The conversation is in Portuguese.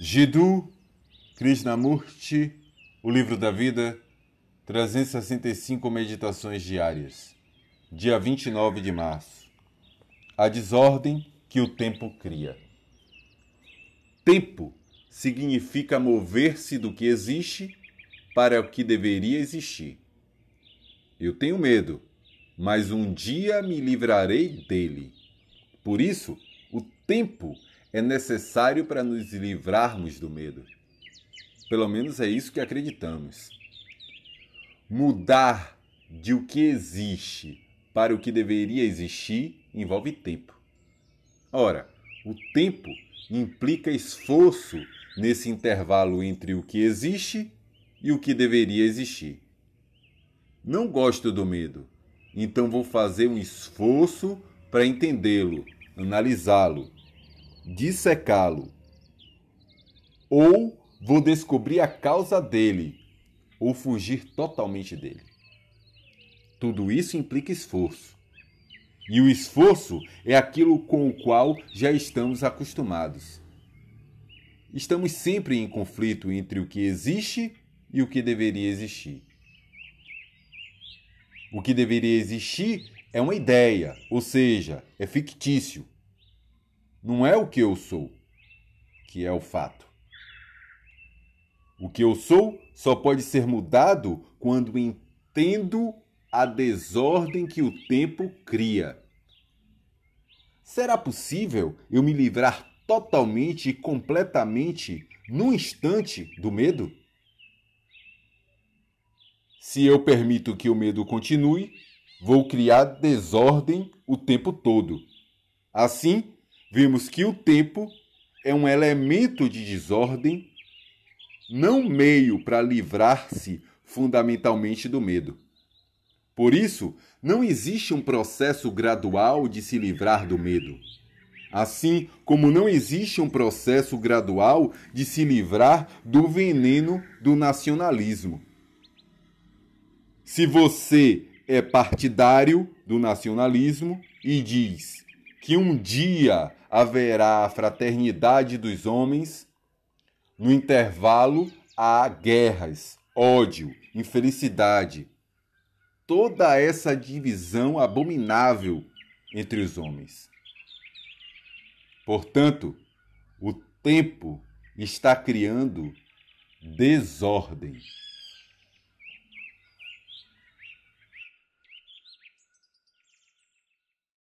Jiddu Krishnamurti, O Livro da Vida, 365 Meditações Diárias, dia 29 de março. A desordem que o tempo cria. Tempo significa mover-se do que existe para o que deveria existir. Eu tenho medo, mas um dia me livrarei dele. Por isso, o tempo é necessário para nos livrarmos do medo. Pelo menos é isso que acreditamos. Mudar de o que existe para o que deveria existir envolve tempo. Ora, o tempo implica esforço nesse intervalo entre o que existe e o que deveria existir. Não gosto do medo, então vou fazer um esforço para entendê-lo, analisá-lo dissecá-lo. Ou vou descobrir a causa dele, ou fugir totalmente dele. Tudo isso implica esforço. E o esforço é aquilo com o qual já estamos acostumados. Estamos sempre em conflito entre o que existe e o que deveria existir. O que deveria existir é uma ideia, ou seja, é fictício, não é o que eu sou, que é o fato. O que eu sou só pode ser mudado quando entendo a desordem que o tempo cria. Será possível eu me livrar totalmente e completamente, num instante, do medo? Se eu permito que o medo continue, vou criar desordem o tempo todo. Assim, vimos que o tempo é um elemento de desordem, não meio para livrar-se fundamentalmente do medo. Por isso, não existe um processo gradual de se livrar do medo. Assim como não existe um processo gradual de se livrar do veneno do nacionalismo. Se você é partidário do nacionalismo e diz que um dia haverá a fraternidade dos homens, no intervalo há guerras, ódio, infelicidade. Toda essa divisão abominável entre os homens. Portanto, o tempo está criando desordem.